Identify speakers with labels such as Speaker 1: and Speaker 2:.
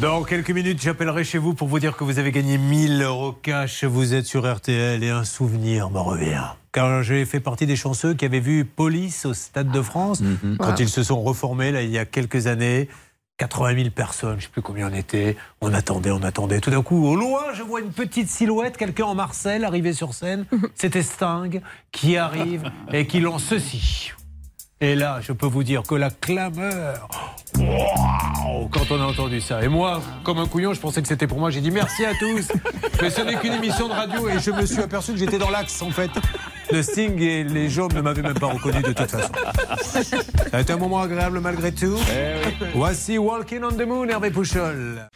Speaker 1: Dans quelques minutes, j'appellerai chez vous pour vous dire que vous avez gagné 1000 euros cash. Vous êtes sur RTL et un souvenir me revient. Car j'ai fait partie des chanceux qui avaient vu Police au Stade de France
Speaker 2: Mhm.
Speaker 1: quand ils se sont reformés là, il y a quelques années. 80 000 personnes, je ne sais plus combien on était. On attendait, on attendait. Tout d'un coup, au loin, je vois une petite silhouette, quelqu'un en Marcel arriver sur scène. C'était Sting qui arrive et qui lance ceci. Et là, je peux vous dire que la clameur, waouh, quand on a entendu ça. Et moi, comme un couillon, je pensais que c'était pour moi. J'ai dit merci à tous. Mais ce n'est qu'une émission de radio et je me suis aperçu que j'étais dans l'axe en fait. Le Sting et les gens ne m'avaient même pas reconnu de toute façon. Ça a été un moment agréable malgré tout. Voici Walking on the Moon, Hervé Pouchol.